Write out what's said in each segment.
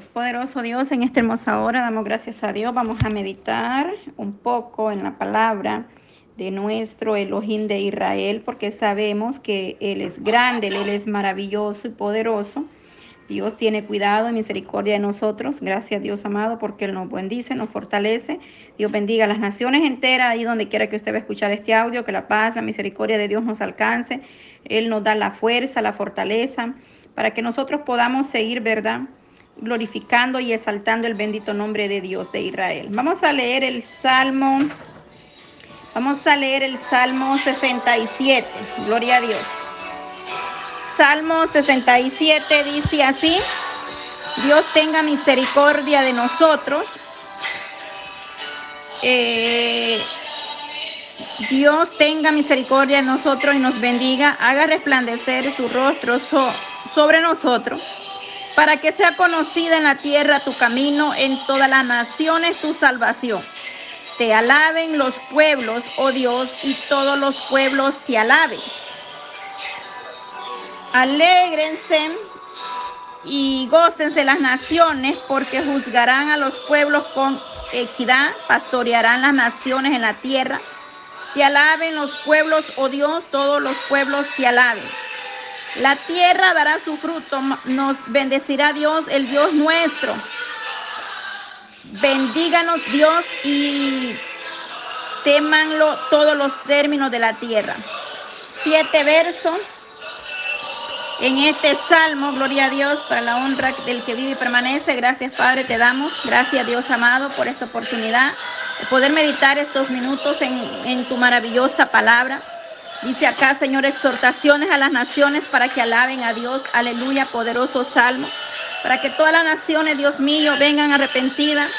Dios, poderoso Dios, en esta hermosa hora damos gracias a Dios. Vamos a meditar un poco en la palabra de nuestro Elohim de Israel, porque sabemos que Él es grande, Él es maravilloso y poderoso. Dios tiene cuidado y misericordia de nosotros. Gracias Dios amado, porque Él nos bendice, nos fortalece. Dios bendiga a las naciones enteras, ahí donde quiera que usted va a escuchar este audio, que la paz, la misericordia de Dios nos alcance. Él nos da la fuerza, la fortaleza, para que nosotros podamos seguir, ¿verdad? Glorificando y exaltando el bendito nombre de Dios de Israel. Vamos a leer el Salmo, vamos a leer el Salmo 67, gloria a Dios. Salmo 67 dice así, Dios tenga misericordia de nosotros. Eh, Dios tenga misericordia de nosotros y nos bendiga, haga resplandecer su rostro so- sobre nosotros para que sea conocida en la tierra tu camino, en todas las naciones tu salvación. Te alaben los pueblos, oh Dios, y todos los pueblos te alaben. Alégrense y gócense las naciones, porque juzgarán a los pueblos con equidad, pastorearán las naciones en la tierra. Te alaben los pueblos, oh Dios, todos los pueblos te alaben. La tierra dará su fruto, nos bendecirá Dios, el Dios nuestro. Bendíganos Dios y temanlo todos los términos de la tierra. Siete versos en este salmo, gloria a Dios, para la honra del que vive y permanece. Gracias Padre, te damos. Gracias Dios amado por esta oportunidad de poder meditar estos minutos en, en tu maravillosa palabra. Dice acá, Señor, exhortaciones a las naciones para que alaben a Dios. Aleluya, poderoso salmo. Para que todas las naciones, Dios mío, vengan arrepentidas,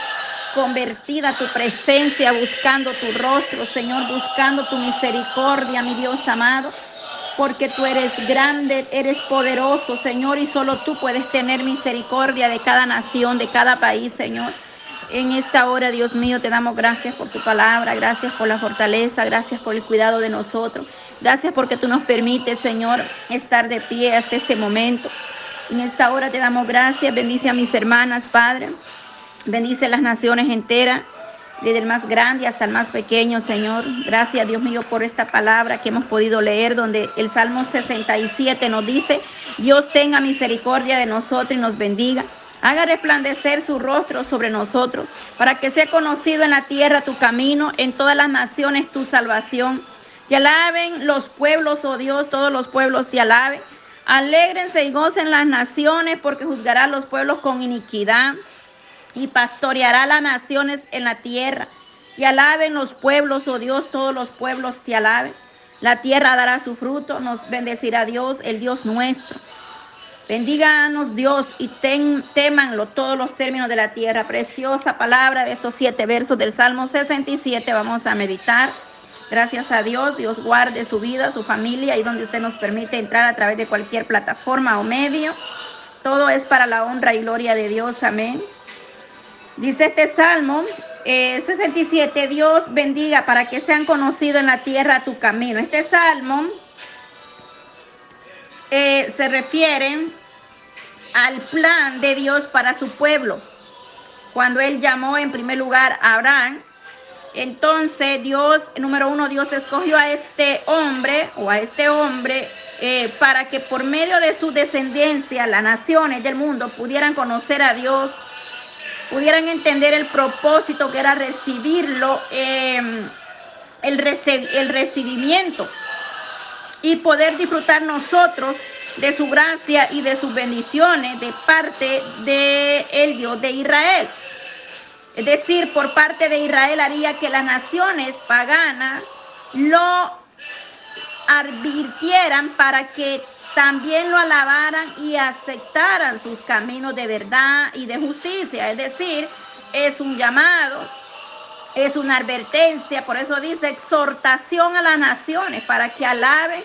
convertidas a tu presencia, buscando tu rostro, Señor, buscando tu misericordia, mi Dios amado. Porque tú eres grande, eres poderoso, Señor, y solo tú puedes tener misericordia de cada nación, de cada país, Señor. En esta hora, Dios mío, te damos gracias por tu palabra, gracias por la fortaleza, gracias por el cuidado de nosotros. Gracias porque tú nos permites, Señor, estar de pie hasta este momento. En esta hora te damos gracias, bendice a mis hermanas, Padre. Bendice las naciones enteras, desde el más grande hasta el más pequeño, Señor. Gracias, Dios mío, por esta palabra que hemos podido leer, donde el Salmo 67 nos dice, Dios tenga misericordia de nosotros y nos bendiga. Haga resplandecer su rostro sobre nosotros, para que sea conocido en la tierra tu camino, en todas las naciones tu salvación. Te alaben los pueblos, oh Dios, todos los pueblos te alaben. Alégrense y gocen las naciones, porque juzgará a los pueblos con iniquidad y pastoreará las naciones en la tierra. Te alaben los pueblos, oh Dios, todos los pueblos te alaben. La tierra dará su fruto, nos bendecirá Dios, el Dios nuestro. Bendíganos Dios y ten, témanlo todos los términos de la tierra. Preciosa palabra de estos siete versos del Salmo 67. Vamos a meditar. Gracias a Dios, Dios guarde su vida, su familia y donde usted nos permite entrar a través de cualquier plataforma o medio. Todo es para la honra y gloria de Dios. Amén. Dice este Salmo eh, 67, Dios bendiga para que sean conocidos en la tierra tu camino. Este Salmo eh, se refiere al plan de Dios para su pueblo. Cuando él llamó en primer lugar a Abraham, entonces Dios, número uno, Dios escogió a este hombre o a este hombre eh, para que por medio de su descendencia las naciones del mundo pudieran conocer a Dios, pudieran entender el propósito que era recibirlo, eh, el, el recibimiento y poder disfrutar nosotros de su gracia y de sus bendiciones de parte de el Dios de Israel. Es decir, por parte de Israel haría que las naciones paganas lo advirtieran para que también lo alabaran y aceptaran sus caminos de verdad y de justicia. Es decir, es un llamado, es una advertencia, por eso dice exhortación a las naciones para que alaben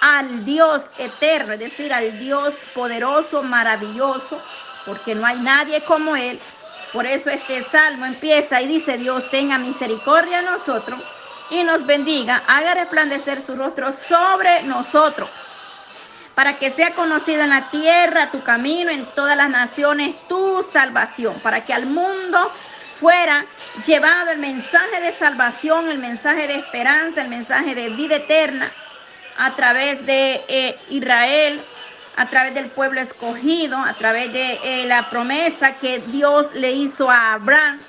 al Dios eterno, es decir, al Dios poderoso, maravilloso, porque no hay nadie como Él. Por eso este salmo empieza y dice, Dios tenga misericordia a nosotros y nos bendiga, haga resplandecer su rostro sobre nosotros, para que sea conocido en la tierra tu camino, en todas las naciones tu salvación, para que al mundo fuera llevado el mensaje de salvación, el mensaje de esperanza, el mensaje de vida eterna a través de eh, Israel, a través del pueblo escogido, a través de eh, la promesa que Dios le hizo a Abraham.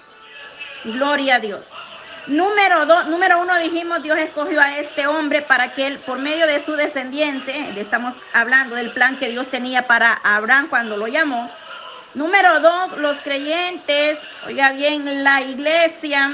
Gloria a Dios. Número dos, número uno dijimos, Dios escogió a este hombre para que él, por medio de su descendiente, estamos hablando del plan que Dios tenía para Abraham cuando lo llamó, Número dos, los creyentes, oiga bien, la iglesia,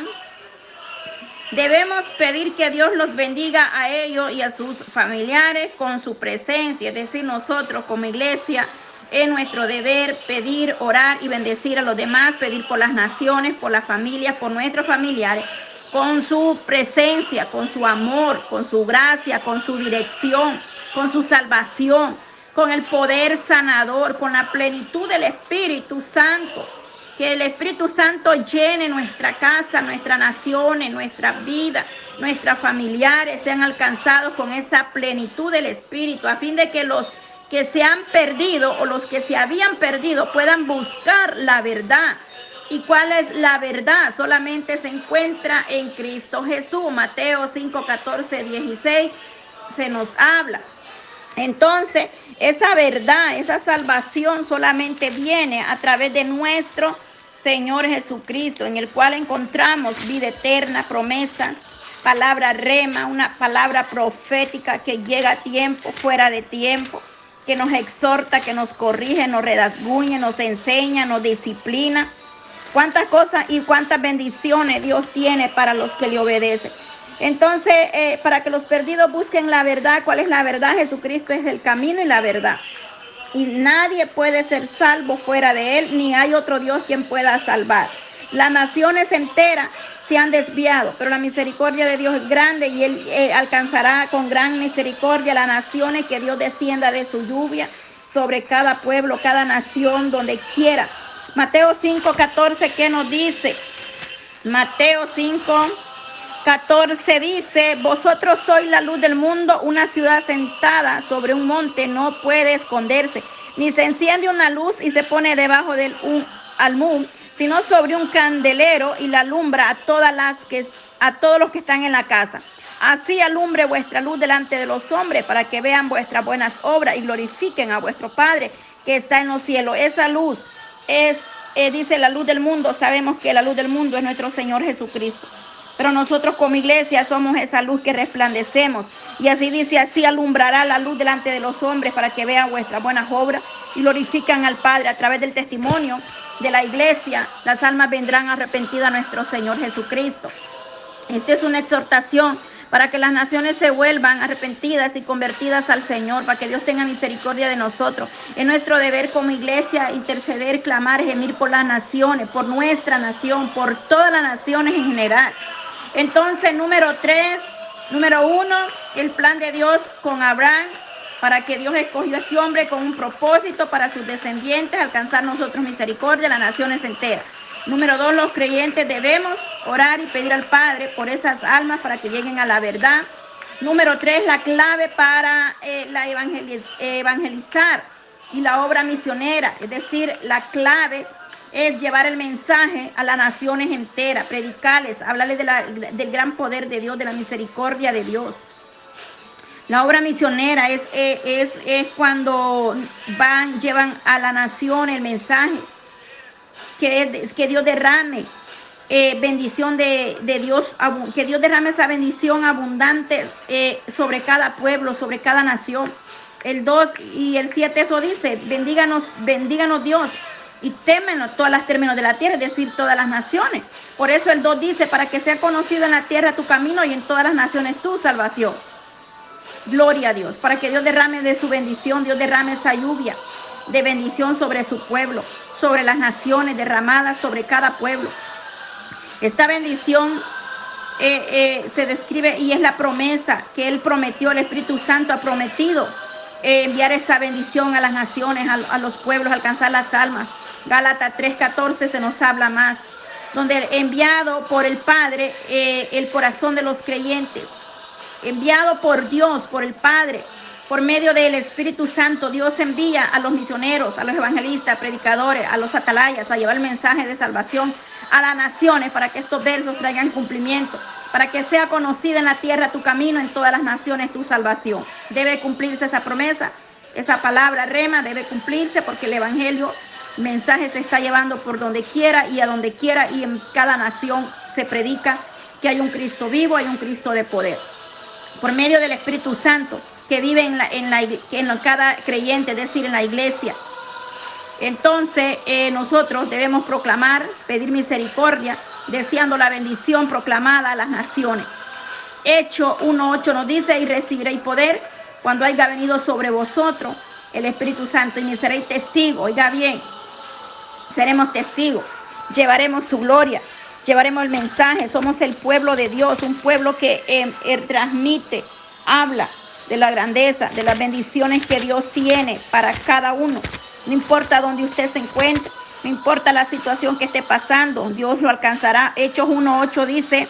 debemos pedir que Dios los bendiga a ellos y a sus familiares con su presencia, es decir, nosotros como iglesia es nuestro deber pedir, orar y bendecir a los demás, pedir por las naciones, por las familias, por nuestros familiares, con su presencia, con su amor, con su gracia, con su dirección, con su salvación con el poder sanador, con la plenitud del Espíritu Santo. Que el Espíritu Santo llene nuestra casa, nuestra nación, nuestra vida, nuestros familiares sean alcanzados con esa plenitud del Espíritu, a fin de que los que se han perdido o los que se habían perdido puedan buscar la verdad. ¿Y cuál es la verdad? Solamente se encuentra en Cristo Jesús. Mateo 5, 14, 16 se nos habla. Entonces, esa verdad, esa salvación solamente viene a través de nuestro Señor Jesucristo, en el cual encontramos vida eterna, promesa, palabra rema, una palabra profética que llega a tiempo, fuera de tiempo, que nos exhorta, que nos corrige, nos redazguñe, nos enseña, nos disciplina. Cuántas cosas y cuántas bendiciones Dios tiene para los que le obedecen. Entonces, eh, para que los perdidos busquen la verdad, ¿cuál es la verdad? Jesucristo es el camino y la verdad. Y nadie puede ser salvo fuera de él, ni hay otro Dios quien pueda salvar. Las naciones enteras se han desviado, pero la misericordia de Dios es grande y Él eh, alcanzará con gran misericordia las naciones que Dios descienda de su lluvia sobre cada pueblo, cada nación, donde quiera Mateo 5, 14, ¿qué nos dice? Mateo 5, 14 dice, vosotros sois la luz del mundo, una ciudad sentada sobre un monte no puede esconderse, ni se enciende una luz y se pone debajo del un almud, sino sobre un candelero y la alumbra a todas las que a todos los que están en la casa. Así alumbre vuestra luz delante de los hombres para que vean vuestras buenas obras y glorifiquen a vuestro Padre que está en los cielos. Esa luz es, eh, dice la luz del mundo. Sabemos que la luz del mundo es nuestro Señor Jesucristo. Pero nosotros como iglesia somos esa luz que resplandecemos. Y así dice, así alumbrará la luz delante de los hombres para que vean vuestras buenas obras y glorifican al Padre a través del testimonio de la iglesia. Las almas vendrán arrepentidas a nuestro Señor Jesucristo. Esta es una exhortación para que las naciones se vuelvan arrepentidas y convertidas al Señor, para que Dios tenga misericordia de nosotros. Es nuestro deber como iglesia interceder, clamar, gemir por las naciones, por nuestra nación, por todas las naciones en general. Entonces, número tres, número uno, el plan de Dios con Abraham, para que Dios escogió a este hombre con un propósito para sus descendientes, alcanzar nosotros misericordia, las naciones enteras. Número dos, los creyentes debemos orar y pedir al Padre por esas almas para que lleguen a la verdad. Número tres, la clave para eh, la evangelizar y la obra misionera, es decir, la clave es llevar el mensaje a las naciones enteras, predicarles, hablarles del gran poder de Dios, de la misericordia de Dios. La obra misionera es, eh, es, es cuando van, llevan a la nación el mensaje que, que Dios derrame eh, bendición de, Dios, que Dios derrame esa bendición abundante eh, sobre cada pueblo, sobre cada nación. El 2 y el 7 eso dice, bendíganos, bendíganos Dios y témenos todas las términos de la tierra, es decir, todas las naciones. Por eso el 2 dice, para que sea conocido en la tierra tu camino y en todas las naciones tu salvación. Gloria a Dios, para que Dios derrame de su bendición, Dios derrame esa lluvia de bendición sobre su pueblo sobre las naciones, derramadas sobre cada pueblo. Esta bendición eh, eh, se describe y es la promesa que Él prometió, el Espíritu Santo ha prometido eh, enviar esa bendición a las naciones, a, los pueblos, alcanzar las almas. Gálatas 3:14 se nos habla más, donde enviado por el Padre el corazón de los creyentes, enviado por Dios, por el Padre, por medio del Espíritu Santo, Dios envía a los misioneros, a los evangelistas, predicadores, a los atalayas a llevar el mensaje de salvación a las naciones para que estos versos traigan cumplimiento, para que sea conocida en la tierra tu camino, en todas las naciones tu salvación. Debe cumplirse esa promesa, esa palabra rema debe cumplirse porque el Evangelio, el mensaje se está llevando por donde quiera y a donde quiera y en cada nación se predica que hay un Cristo vivo, hay un Cristo de poder. Por medio del Espíritu Santo, que vive en, la, en, la, en cada creyente, es decir, en la iglesia. Entonces eh, nosotros debemos proclamar, pedir misericordia, deseando la bendición proclamada a las naciones. Hecho 1.8 nos dice, y recibiréis poder cuando haya venido sobre vosotros el Espíritu Santo y me seréis testigo. Oiga bien, seremos testigos, llevaremos su gloria, llevaremos el mensaje, somos el pueblo de Dios, un pueblo que eh, eh, transmite, habla, de la grandeza, de las bendiciones que Dios tiene para cada uno. No importa dónde usted se encuentre, no importa la situación que esté pasando, Dios lo alcanzará. Hechos 1.8 dice,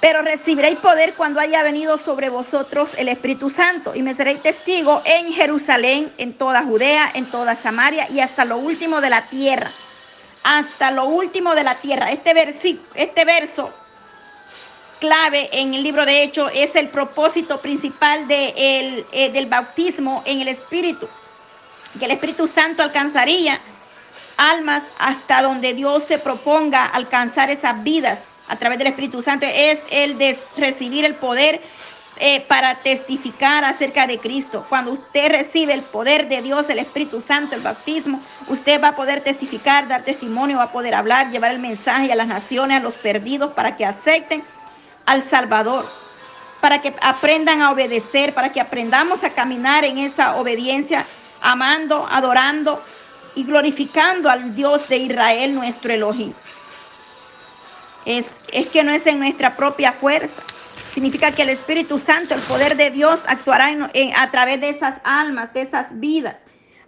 pero recibiréis poder cuando haya venido sobre vosotros el Espíritu Santo y me seréis testigo en Jerusalén, en toda Judea, en toda Samaria y hasta lo último de la tierra. Hasta lo último de la tierra. Este, este verso clave en el libro de Hechos es el propósito principal eh, del bautismo en el Espíritu, que el Espíritu Santo alcanzaría almas hasta donde Dios se proponga alcanzar esas vidas a través del Espíritu Santo, es el de recibir el poder eh, para testificar acerca de Cristo. Cuando usted recibe el poder de Dios, el Espíritu Santo, el bautismo, usted va a poder testificar, dar testimonio, va a poder hablar, llevar el mensaje a las naciones, a los perdidos, para que acepten al Salvador, para que aprendan a obedecer, para que aprendamos a caminar en esa obediencia, amando, adorando y glorificando al Dios de Israel, nuestro Elohim. Es, es que no es en nuestra propia fuerza. Significa que el Espíritu Santo, el poder de Dios, actuará a través de esas almas, de esas vidas,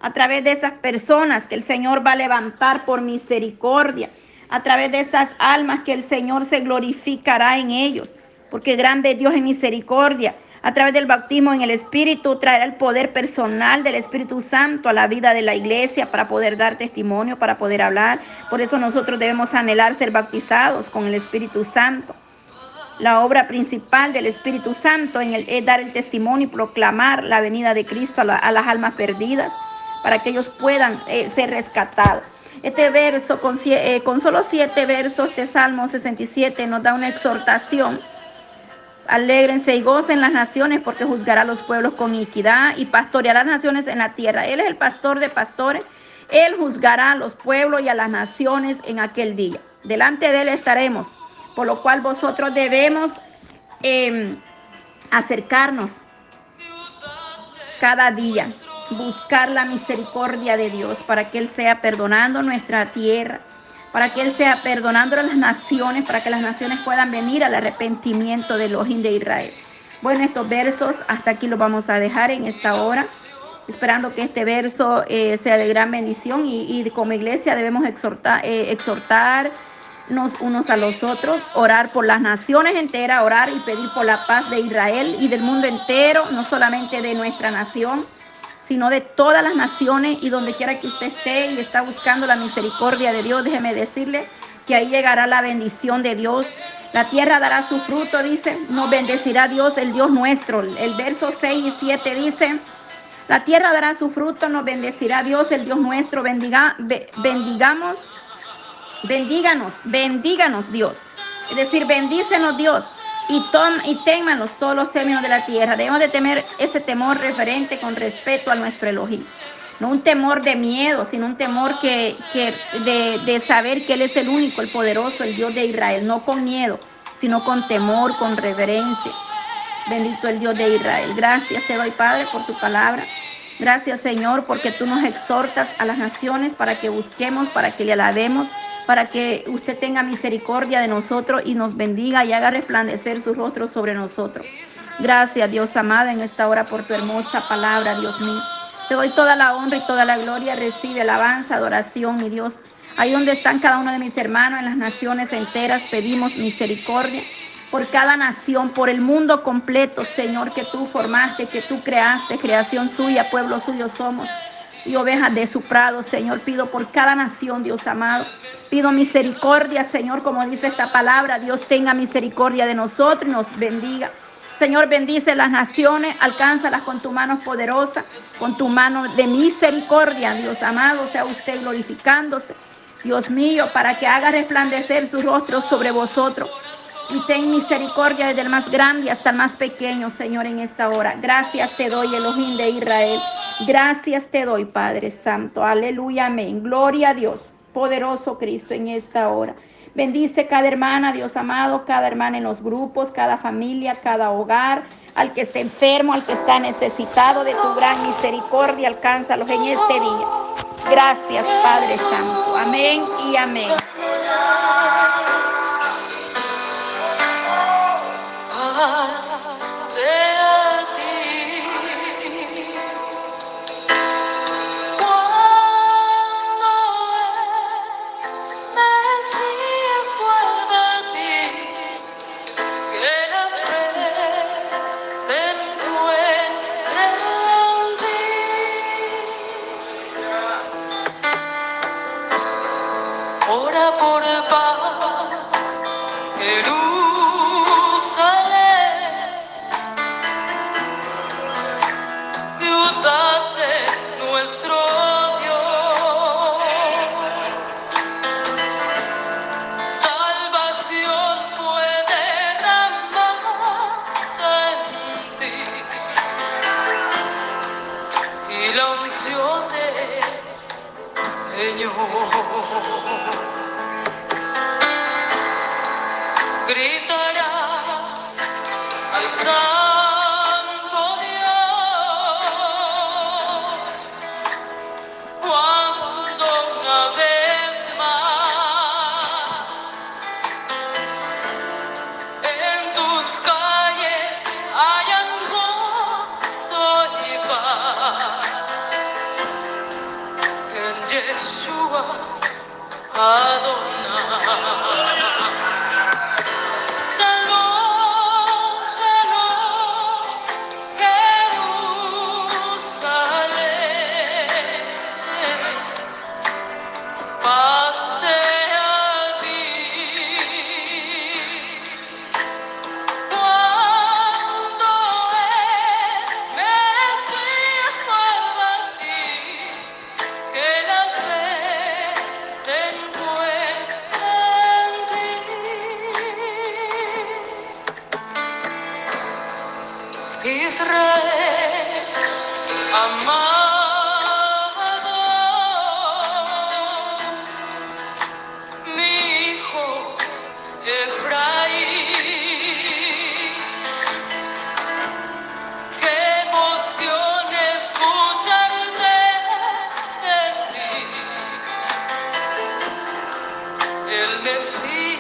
a través de esas personas que el Señor va a levantar por misericordia, a través de esas almas que el Señor se glorificará en ellos, porque grande Dios en misericordia. A través del bautismo en el Espíritu traerá el poder personal del Espíritu Santo a la vida de la iglesia para poder dar testimonio, para poder hablar. Por eso nosotros debemos anhelar ser bautizados con el Espíritu Santo. La obra principal del Espíritu Santo en el, es dar el testimonio y proclamar la venida de Cristo a, la, a las almas perdidas para que ellos puedan eh, ser rescatados. Este verso, con, eh, con solo siete versos, este Salmo 67 nos da una exhortación. Alégrense y gocen las naciones porque juzgará a los pueblos con equidad y pastoreará las naciones en la tierra. Él es el pastor de pastores. Él juzgará a los pueblos y a las naciones en aquel día. Delante de él estaremos, por lo cual vosotros debemos eh, acercarnos cada día buscar la misericordia de Dios para que Él sea perdonando nuestra tierra, para que Él sea perdonando a las naciones, para que las naciones puedan venir al arrepentimiento de los de Israel. Bueno, estos versos hasta aquí los vamos a dejar en esta hora, esperando que este verso eh, sea de gran bendición y, como iglesia debemos exhortar, eh, exhortarnos unos a los otros, orar por las naciones enteras, orar y pedir por la paz de Israel y del mundo entero, no solamente de nuestra nación sino de todas las naciones y donde quiera que usted esté y está buscando la misericordia de Dios, déjeme decirle que ahí llegará la bendición de Dios. La tierra dará su fruto, dice, nos bendecirá Dios, el Dios nuestro. El verso 6 y 7 dice, la tierra dará su fruto, nos bendecirá Dios, el Dios nuestro. Bendiga, bendigamos, bendíganos, bendíganos Dios. Es decir, bendícenos Dios y, todos los términos de la tierra. Debemos de temer ese temor referente con respeto a nuestro Elohim. No un temor de miedo, sino un temor que, que de, de saber que Él es el único, el poderoso, el Dios de Israel. No con miedo, sino con temor, con reverencia. Bendito el Dios de Israel. Gracias te doy, Padre, por tu palabra. Gracias, Señor, porque tú nos exhortas a las naciones para que busquemos, para que le alabemos para que usted tenga misericordia de nosotros y nos bendiga y haga resplandecer su rostro sobre nosotros. Gracias, Dios amado, en esta hora por tu hermosa palabra, Dios mío. Te doy toda la honra y toda la gloria. Recibe alabanza, adoración, mi Dios. Ahí donde están cada uno de mis hermanos en las naciones enteras, pedimos misericordia por cada nación, por el mundo completo, Señor, que tú formaste, que tú creaste, creación suya, pueblo suyo somos y ovejas de su prado, Señor. Pido por cada nación, Dios amado. Pido misericordia, Señor, como dice esta palabra. Dios tenga misericordia de nosotros y nos bendiga. Señor, bendice las naciones, alcánzalas con tu mano poderosa, con tu mano de misericordia, Dios amado, sea usted glorificándose, Dios mío, para que haga resplandecer su rostro sobre vosotros. Y ten misericordia desde el más grande hasta el más pequeño, Señor, en esta hora. Gracias te doy, Elohim de Israel. Gracias te doy, Padre Santo. Aleluya, amén. Gloria a Dios, poderoso Cristo, en esta hora. Bendice cada hermana, Dios amado, cada hermana en los grupos, cada familia, cada hogar, al que esté enfermo, al que está necesitado de tu gran misericordia, alcánzalos en este día. Gracias, Padre Santo. Amén y amén.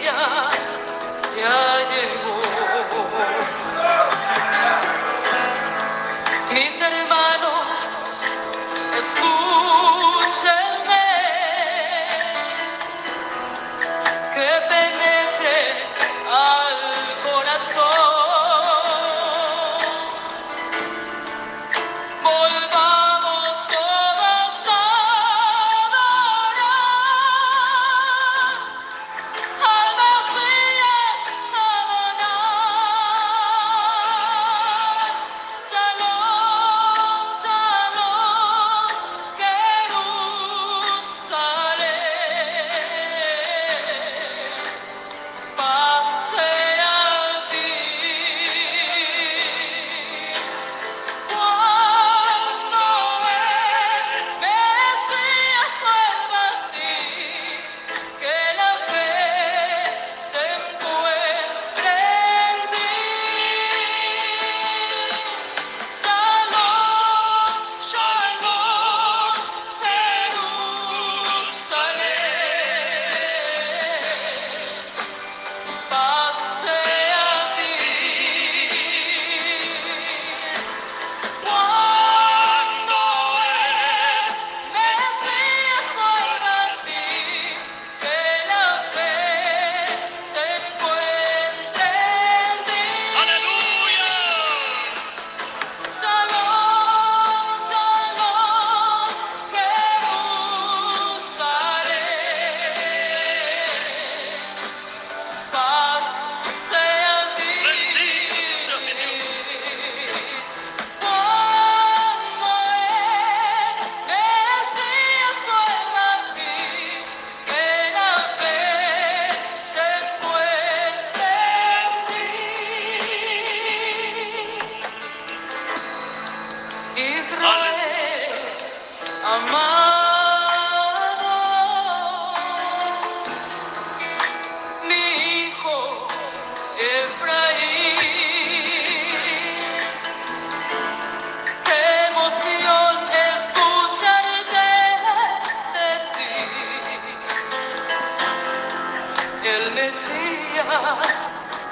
Ya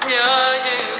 ya llegó.